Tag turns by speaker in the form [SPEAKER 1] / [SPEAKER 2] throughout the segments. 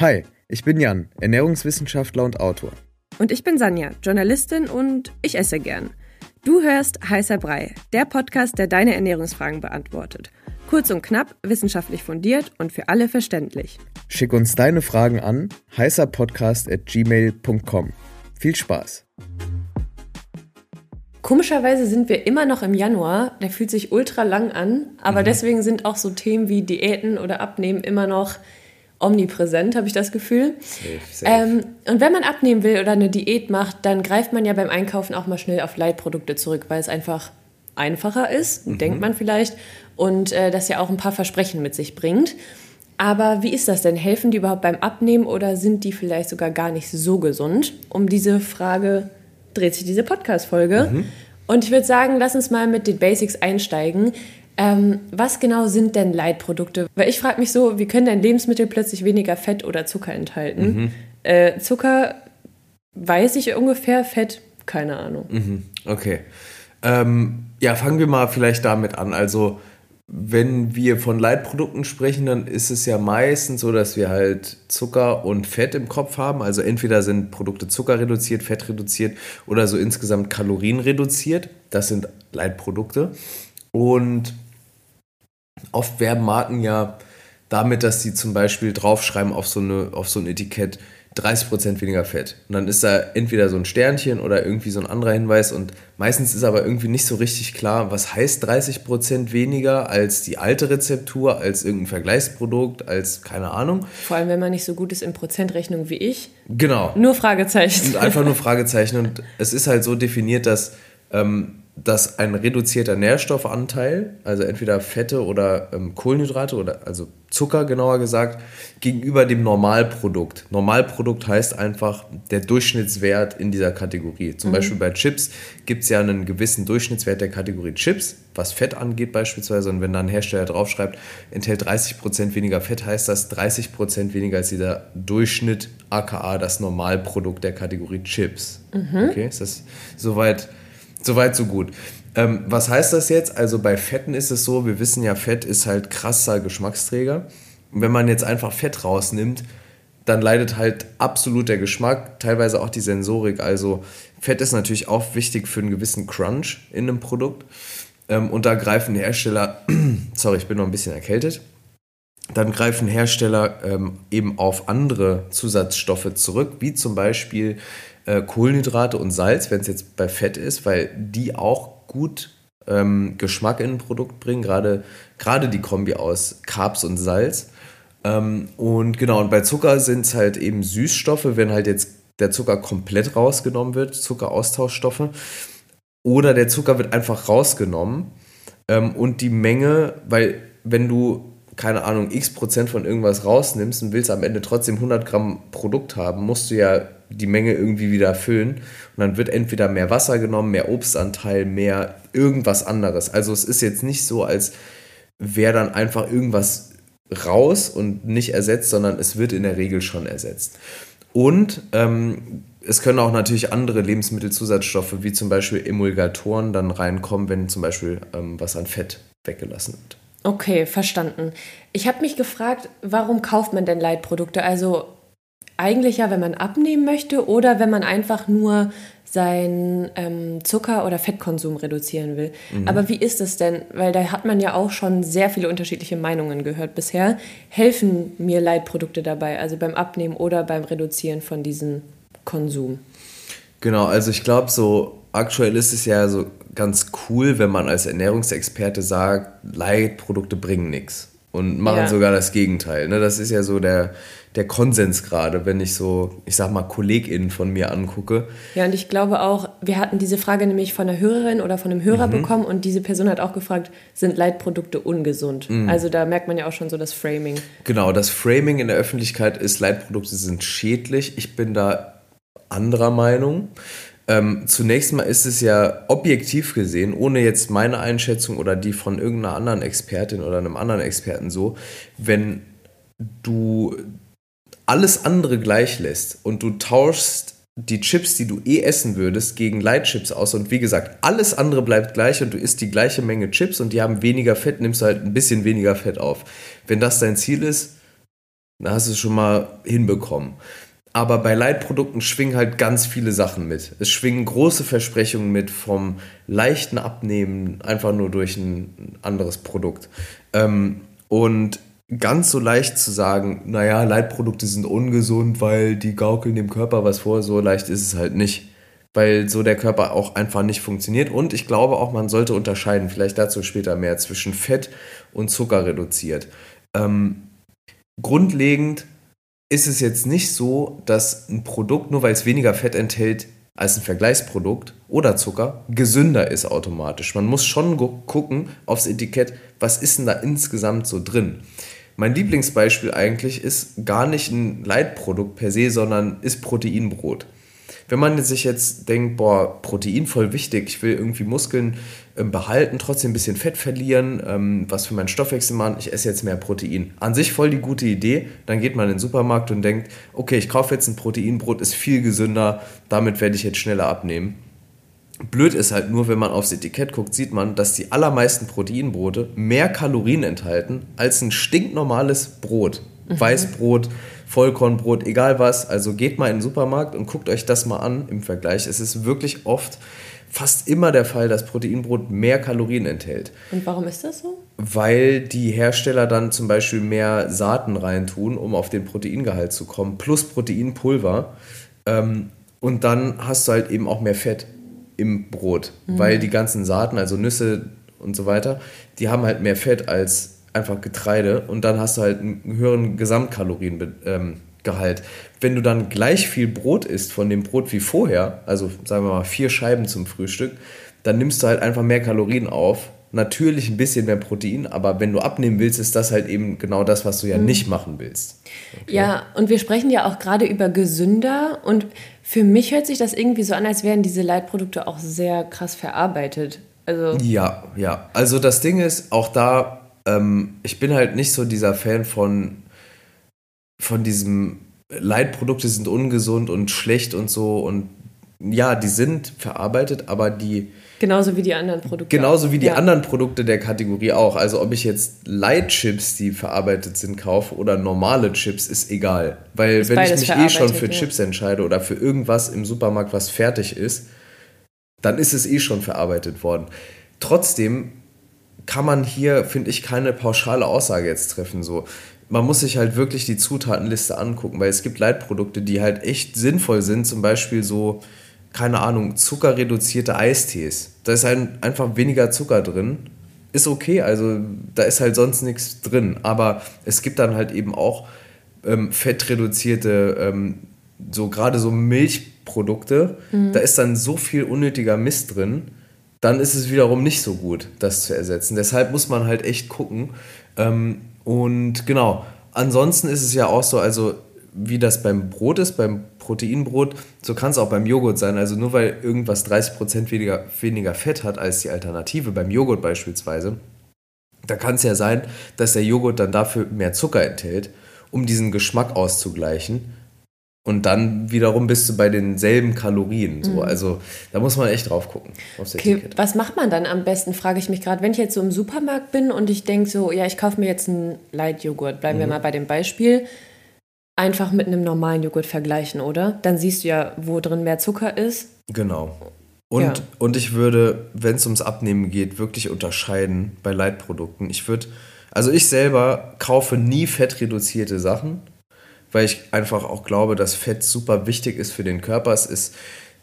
[SPEAKER 1] Hi, ich bin Jan, Ernährungswissenschaftler und Autor.
[SPEAKER 2] Und ich bin Sanja, Journalistin und ich esse gern. Du hörst Heißer Brei, der Podcast, der deine Ernährungsfragen beantwortet. Kurz und knapp, wissenschaftlich fundiert und für alle verständlich.
[SPEAKER 1] Schick uns deine Fragen an heißerpodcast.gmail.com. Viel Spaß!
[SPEAKER 2] Komischerweise sind wir immer noch im Januar. Der fühlt sich ultra lang an, aber mhm. deswegen sind auch so Themen wie Diäten oder Abnehmen immer noch omnipräsent, habe ich das Gefühl. Safe, safe. Ähm, und wenn man abnehmen will oder eine Diät macht, dann greift man ja beim Einkaufen auch mal schnell auf Leitprodukte zurück, weil es einfach einfacher ist, mhm. denkt man vielleicht, und äh, das ja auch ein paar Versprechen mit sich bringt. Aber wie ist das denn? Helfen die überhaupt beim Abnehmen oder sind die vielleicht sogar gar nicht so gesund? Um diese Frage dreht sich diese Podcast-Folge. Mhm. Und ich würde sagen, lass uns mal mit den Basics einsteigen. Ähm, was genau sind denn Leitprodukte? Weil ich frage mich so, wie können denn Lebensmittel plötzlich weniger Fett oder Zucker enthalten? Mhm. Äh, Zucker weiß ich ungefähr, Fett keine Ahnung.
[SPEAKER 1] Mhm. Okay. Ähm, ja, fangen wir mal vielleicht damit an. Also wenn wir von Leitprodukten sprechen, dann ist es ja meistens so, dass wir halt Zucker und Fett im Kopf haben. Also entweder sind Produkte Zucker reduziert, Fett reduziert oder so insgesamt Kalorien reduziert. Das sind Leitprodukte. Und oft werben Marken ja damit, dass sie zum Beispiel draufschreiben auf so, eine, auf so ein Etikett 30% weniger Fett. Und dann ist da entweder so ein Sternchen oder irgendwie so ein anderer Hinweis und meistens ist aber irgendwie nicht so richtig klar, was heißt 30% weniger als die alte Rezeptur, als irgendein Vergleichsprodukt, als keine Ahnung.
[SPEAKER 2] Vor allem, wenn man nicht so gut ist in Prozentrechnung wie ich.
[SPEAKER 1] Genau.
[SPEAKER 2] Nur Fragezeichen.
[SPEAKER 1] Und einfach nur Fragezeichen und es ist halt so definiert, dass ähm, dass ein reduzierter Nährstoffanteil, also entweder Fette oder ähm, Kohlenhydrate oder also Zucker genauer gesagt, gegenüber dem Normalprodukt. Normalprodukt heißt einfach der Durchschnittswert in dieser Kategorie. Zum mhm. Beispiel bei Chips gibt es ja einen gewissen Durchschnittswert der Kategorie Chips, was Fett angeht beispielsweise. Und wenn dann ein Hersteller draufschreibt, enthält 30% weniger Fett, heißt das 30% weniger als dieser Durchschnitt, aka das Normalprodukt der Kategorie Chips. Mhm. Okay, ist das soweit? Soweit, so gut. Ähm, was heißt das jetzt? Also bei Fetten ist es so, wir wissen ja, Fett ist halt krasser Geschmacksträger. Und wenn man jetzt einfach Fett rausnimmt, dann leidet halt absolut der Geschmack, teilweise auch die Sensorik. Also Fett ist natürlich auch wichtig für einen gewissen Crunch in einem Produkt. Ähm, und da greifen Hersteller, sorry, ich bin noch ein bisschen erkältet, dann greifen Hersteller ähm, eben auf andere Zusatzstoffe zurück, wie zum Beispiel äh, Kohlenhydrate und Salz, wenn es jetzt bei Fett ist, weil die auch gut ähm, Geschmack in ein Produkt bringen, gerade, gerade die Kombi aus Carbs und Salz. Ähm, und genau, und bei Zucker sind es halt eben Süßstoffe, wenn halt jetzt der Zucker komplett rausgenommen wird, Zuckeraustauschstoffe. Oder der Zucker wird einfach rausgenommen ähm, und die Menge, weil wenn du keine Ahnung, x Prozent von irgendwas rausnimmst und willst am Ende trotzdem 100 Gramm Produkt haben, musst du ja die Menge irgendwie wieder füllen. Und dann wird entweder mehr Wasser genommen, mehr Obstanteil, mehr irgendwas anderes. Also es ist jetzt nicht so, als wäre dann einfach irgendwas raus und nicht ersetzt, sondern es wird in der Regel schon ersetzt. Und ähm, es können auch natürlich andere Lebensmittelzusatzstoffe, wie zum Beispiel Emulgatoren, dann reinkommen, wenn zum Beispiel ähm, was an Fett weggelassen wird.
[SPEAKER 2] Okay, verstanden. Ich habe mich gefragt, warum kauft man denn Leitprodukte? Also eigentlich ja, wenn man abnehmen möchte oder wenn man einfach nur seinen ähm, Zucker- oder Fettkonsum reduzieren will. Mhm. Aber wie ist es denn? Weil da hat man ja auch schon sehr viele unterschiedliche Meinungen gehört bisher. Helfen mir Leitprodukte dabei, also beim Abnehmen oder beim Reduzieren von diesem Konsum?
[SPEAKER 1] Genau, also ich glaube, so aktuell ist es ja so ganz cool, wenn man als Ernährungsexperte sagt, Leitprodukte bringen nichts und machen ja. sogar das Gegenteil. Ne? Das ist ja so der, der Konsens gerade, wenn ich so, ich sag mal, KollegInnen von mir angucke.
[SPEAKER 2] Ja, und ich glaube auch, wir hatten diese Frage nämlich von einer Hörerin oder von einem Hörer mhm. bekommen und diese Person hat auch gefragt, sind Leitprodukte ungesund? Mhm. Also da merkt man ja auch schon so das Framing.
[SPEAKER 1] Genau, das Framing in der Öffentlichkeit ist, Leitprodukte sind schädlich. Ich bin da anderer Meinung. Ähm, zunächst mal ist es ja objektiv gesehen, ohne jetzt meine Einschätzung oder die von irgendeiner anderen Expertin oder einem anderen Experten so, wenn du alles andere gleich lässt und du tauschst die Chips, die du eh essen würdest, gegen Light-Chips aus. Und wie gesagt, alles andere bleibt gleich und du isst die gleiche Menge Chips und die haben weniger Fett, nimmst du halt ein bisschen weniger Fett auf. Wenn das dein Ziel ist, Da hast du es schon mal hinbekommen. Aber bei Leitprodukten schwingen halt ganz viele Sachen mit. Es schwingen große Versprechungen mit vom leichten Abnehmen einfach nur durch ein anderes Produkt. Ähm, und ganz so leicht zu sagen, naja, Leitprodukte sind ungesund, weil die gaukeln dem Körper was vor, so leicht ist es halt nicht. Weil so der Körper auch einfach nicht funktioniert. Und ich glaube auch, man sollte unterscheiden, vielleicht dazu später mehr, zwischen Fett und Zucker reduziert. Ähm, grundlegend ist es jetzt nicht so, dass ein Produkt, nur weil es weniger Fett enthält als ein Vergleichsprodukt oder Zucker, gesünder ist automatisch. Man muss schon gucken aufs Etikett, was ist denn da insgesamt so drin. Mein Lieblingsbeispiel eigentlich ist gar nicht ein Leitprodukt per se, sondern ist Proteinbrot wenn man sich jetzt denkt, boah, Protein voll wichtig, ich will irgendwie Muskeln ähm, behalten, trotzdem ein bisschen Fett verlieren, ähm, was für meinen Stoffwechsel machen, ich esse jetzt mehr Protein. An sich voll die gute Idee, dann geht man in den Supermarkt und denkt, okay, ich kaufe jetzt ein Proteinbrot, ist viel gesünder, damit werde ich jetzt schneller abnehmen. Blöd ist halt nur, wenn man aufs Etikett guckt, sieht man, dass die allermeisten Proteinbrote mehr Kalorien enthalten als ein stinknormales Brot. Mhm. Weißbrot, Vollkornbrot, egal was. Also geht mal in den Supermarkt und guckt euch das mal an im Vergleich. Es ist wirklich oft fast immer der Fall, dass Proteinbrot mehr Kalorien enthält.
[SPEAKER 2] Und warum ist das so?
[SPEAKER 1] Weil die Hersteller dann zum Beispiel mehr Saaten reintun, um auf den Proteingehalt zu kommen, plus Proteinpulver. Ähm, und dann hast du halt eben auch mehr Fett im Brot, mhm. weil die ganzen Saaten, also Nüsse und so weiter, die haben halt mehr Fett als einfach Getreide und dann hast du halt einen höheren Gesamtkaloriengehalt. Ähm, Wenn du dann gleich viel Brot isst von dem Brot wie vorher, also sagen wir mal vier Scheiben zum Frühstück, dann nimmst du halt einfach mehr Kalorien auf. Natürlich ein bisschen mehr Protein, aber wenn du abnehmen willst, ist das halt eben genau das, was du ja mhm. nicht machen willst.
[SPEAKER 2] Okay. Ja, und wir sprechen ja auch gerade über gesünder und für mich hört sich das irgendwie so an, als wären diese Leitprodukte auch sehr krass verarbeitet.
[SPEAKER 1] Also ja, ja. Also das Ding ist, auch da ähm, ich bin halt nicht so dieser Fan von, von diesem Leitprodukte sind ungesund und schlecht und so und ja, die sind verarbeitet, aber die.
[SPEAKER 2] Genauso wie die anderen Produkte.
[SPEAKER 1] Genauso wie die ja. anderen Produkte der Kategorie auch. Also ob ich jetzt Light-Chips, die verarbeitet sind, kaufe oder normale Chips, ist egal. Weil ist wenn ich mich eh schon für ja. Chips entscheide oder für irgendwas im Supermarkt, was fertig ist, dann ist es eh schon verarbeitet worden. Trotzdem kann man hier, finde ich, keine pauschale Aussage jetzt treffen. So. Man muss sich halt wirklich die Zutatenliste angucken, weil es gibt Leitprodukte, die halt echt sinnvoll sind, zum Beispiel so, keine Ahnung, zuckerreduzierte Eistees. Da ist halt einfach weniger Zucker drin. Ist okay, also da ist halt sonst nichts drin. Aber es gibt dann halt eben auch ähm, fettreduzierte, ähm, so gerade so Milchprodukte. Mhm. Da ist dann so viel unnötiger Mist drin dann ist es wiederum nicht so gut, das zu ersetzen. Deshalb muss man halt echt gucken. Ähm, und genau, ansonsten ist es ja auch so, also wie das beim Brot ist, beim Proteinbrot, so kann es auch beim Joghurt sein. Also nur weil irgendwas 30% weniger, weniger Fett hat als die Alternative, beim Joghurt beispielsweise, da kann es ja sein, dass der Joghurt dann dafür mehr Zucker enthält, um diesen Geschmack auszugleichen. Und dann wiederum bist du bei denselben Kalorien. So. Mhm. Also da muss man echt drauf gucken.
[SPEAKER 2] Okay, was macht man dann am besten, frage ich mich gerade. Wenn ich jetzt so im Supermarkt bin und ich denke so, ja, ich kaufe mir jetzt einen Light-Joghurt, bleiben mhm. wir mal bei dem Beispiel, einfach mit einem normalen Joghurt vergleichen, oder? Dann siehst du ja, wo drin mehr Zucker ist.
[SPEAKER 1] Genau. Und, ja. und ich würde, wenn es ums Abnehmen geht, wirklich unterscheiden bei Leitprodukten. Ich würde, also ich selber kaufe nie fettreduzierte Sachen weil ich einfach auch glaube, dass Fett super wichtig ist für den Körper. Es ist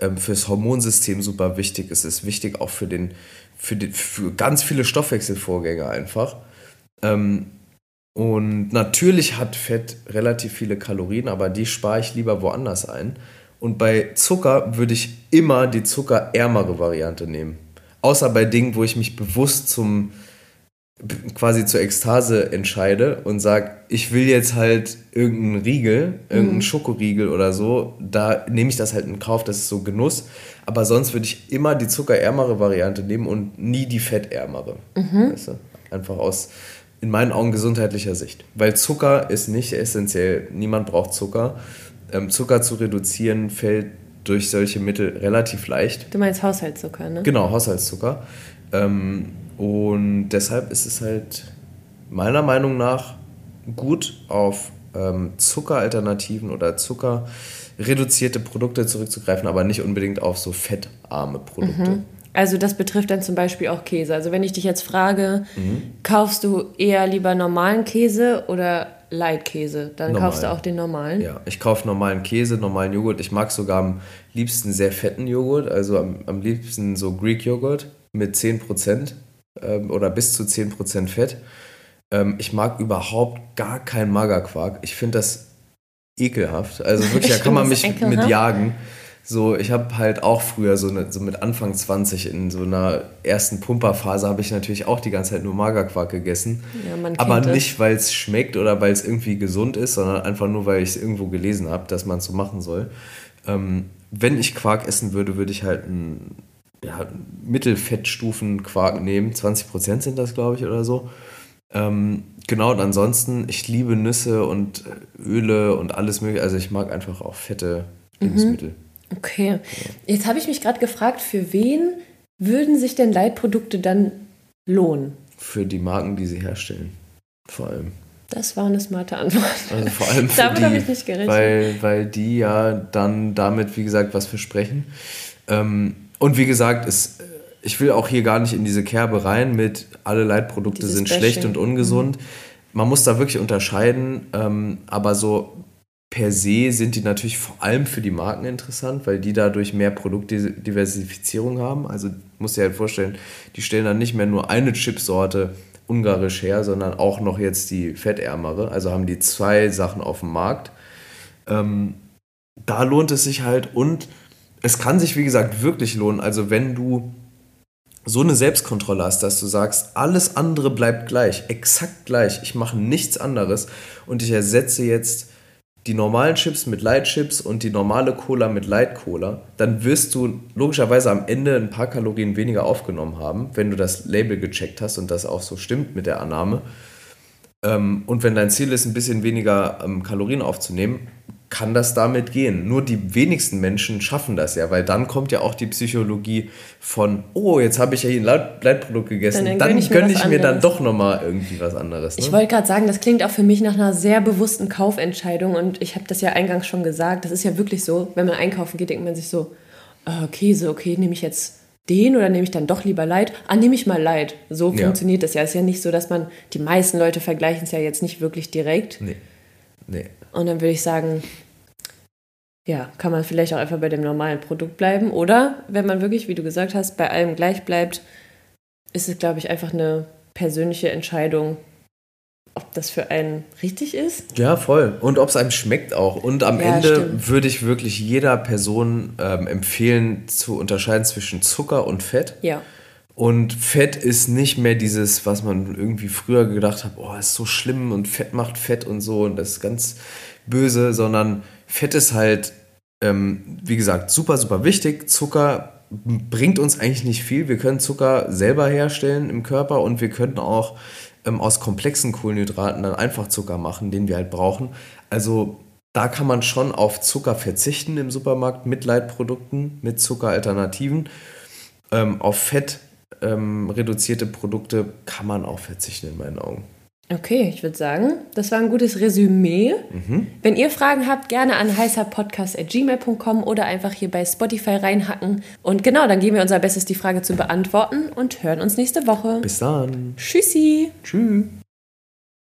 [SPEAKER 1] ähm, fürs Hormonsystem super wichtig. Es ist wichtig auch für, den, für, den, für ganz viele Stoffwechselvorgänge einfach. Ähm, und natürlich hat Fett relativ viele Kalorien, aber die spare ich lieber woanders ein. Und bei Zucker würde ich immer die zuckerärmere Variante nehmen. Außer bei Dingen, wo ich mich bewusst zum, quasi zur Ekstase entscheide und sage, ich will jetzt halt irgendeinen Riegel, irgendeinen mhm. Schokoriegel oder so, da nehme ich das halt in Kauf, das ist so Genuss. Aber sonst würde ich immer die zuckerärmere Variante nehmen und nie die fettärmere. Mhm. Weißt du? Einfach aus, in meinen Augen, gesundheitlicher Sicht. Weil Zucker ist nicht essentiell. Niemand braucht Zucker. Ähm, Zucker zu reduzieren fällt durch solche Mittel relativ leicht.
[SPEAKER 2] Du meinst Haushaltszucker, ne?
[SPEAKER 1] Genau, Haushaltszucker. Ähm, und deshalb ist es halt meiner Meinung nach gut auf ähm, Zuckeralternativen oder zuckerreduzierte Produkte zurückzugreifen, aber nicht unbedingt auf so fettarme Produkte.
[SPEAKER 2] Mhm. Also das betrifft dann zum Beispiel auch Käse. Also wenn ich dich jetzt frage, mhm. kaufst du eher lieber normalen Käse oder Leitkäse? Dann Normal. kaufst du auch den normalen?
[SPEAKER 1] Ja, ich kaufe normalen Käse, normalen Joghurt. Ich mag sogar am liebsten sehr fetten Joghurt, also am, am liebsten so Greek Joghurt mit 10% ähm, oder bis zu 10% Fett. Ähm, ich mag überhaupt gar keinen Magerquark. Ich finde das ekelhaft. Also wirklich, da kann man mich mit jagen. So, ich habe halt auch früher so, eine, so mit Anfang 20 in so einer ersten Pumperphase habe ich natürlich auch die ganze Zeit nur Magerquark gegessen. Ja, aber nicht, weil es schmeckt oder weil es irgendwie gesund ist, sondern einfach nur, weil ich es irgendwo gelesen habe, dass man es so machen soll. Ähm, wenn ich Quark essen würde, würde ich halt einen ja, Mittelfettstufen-Quark nehmen. 20% sind das, glaube ich, oder so. Ähm, genau, und ansonsten, ich liebe Nüsse und Öle und alles mögliche. Also ich mag einfach auch fette mhm. Lebensmittel. Mhm.
[SPEAKER 2] Okay. Jetzt habe ich mich gerade gefragt, für wen würden sich denn Leitprodukte dann lohnen?
[SPEAKER 1] Für die Marken, die sie herstellen. Vor allem.
[SPEAKER 2] Das war eine smarte Antwort.
[SPEAKER 1] Also vor allem für Damit habe ich nicht gerechnet. Weil, weil die ja dann damit, wie gesagt, was versprechen. Ähm, und wie gesagt, es, ich will auch hier gar nicht in diese Kerbe rein mit alle Leitprodukte Dieses sind Bashing. schlecht und ungesund. Mhm. Man muss da wirklich unterscheiden, ähm, aber so per se sind die natürlich vor allem für die Marken interessant, weil die dadurch mehr Produktdiversifizierung haben. Also muss dir halt vorstellen, die stellen dann nicht mehr nur eine Chipsorte ungarisch her, sondern auch noch jetzt die fettärmere. Also haben die zwei Sachen auf dem Markt. Ähm, da lohnt es sich halt und es kann sich, wie gesagt, wirklich lohnen. Also wenn du so eine Selbstkontrolle hast, dass du sagst, alles andere bleibt gleich, exakt gleich, ich mache nichts anderes und ich ersetze jetzt die normalen Chips mit Light Chips und die normale Cola mit Light Cola, dann wirst du logischerweise am Ende ein paar Kalorien weniger aufgenommen haben, wenn du das Label gecheckt hast und das auch so stimmt mit der Annahme. Ähm, und wenn dein Ziel ist, ein bisschen weniger ähm, Kalorien aufzunehmen, kann das damit gehen. Nur die wenigsten Menschen schaffen das ja, weil dann kommt ja auch die Psychologie von, oh, jetzt habe ich ja hier ein Leitprodukt gegessen, dann, dann gönne ich, mir, ich mir, dann doch nochmal irgendwie was anderes.
[SPEAKER 2] Ne? Ich wollte gerade sagen, das klingt auch für mich nach einer sehr bewussten Kaufentscheidung und ich habe das ja eingangs schon gesagt, das ist ja wirklich so, wenn man einkaufen geht, denkt man sich so, oh, Käse, okay, nehme ich jetzt den oder nehme ich dann doch lieber Leid? Ah, nehme ich mal Leid. So ja. funktioniert das ja. Es ist ja nicht so, dass man, die meisten Leute vergleichen es ja jetzt nicht wirklich direkt. Nee. Nee. Und dann würde ich sagen, ja, kann man vielleicht auch einfach bei dem normalen Produkt bleiben. Oder wenn man wirklich, wie du gesagt hast, bei allem gleich bleibt, ist es, glaube ich, einfach eine persönliche Entscheidung, ob das für einen richtig ist.
[SPEAKER 1] Ja, voll. Und ob es einem schmeckt auch. Und am ja, Ende stimmt. würde ich wirklich jeder Person ähm, empfehlen, zu unterscheiden zwischen Zucker und Fett. Ja. Und Fett ist nicht mehr dieses, was man irgendwie früher gedacht hat, oh, ist so schlimm und Fett macht Fett und so und das ist ganz böse, sondern Fett ist halt, ähm, wie gesagt, super, super wichtig. Zucker bringt uns eigentlich nicht viel. Wir können Zucker selber herstellen im Körper und wir könnten auch ähm, aus komplexen Kohlenhydraten dann einfach Zucker machen, den wir halt brauchen. Also da kann man schon auf Zucker verzichten im Supermarkt mit Leitprodukten, mit Zuckeralternativen. Ähm, auf Fett ähm, reduzierte Produkte kann man auch verzichten in meinen Augen.
[SPEAKER 2] Okay, ich würde sagen, das war ein gutes Resümee. Mhm. Wenn ihr Fragen habt, gerne an heißerpodcast.gmail.com oder einfach hier bei Spotify reinhacken. Und genau, dann geben wir unser Bestes, die Frage zu beantworten und hören uns nächste Woche.
[SPEAKER 1] Bis dann.
[SPEAKER 2] Tschüssi.
[SPEAKER 1] Tschüss.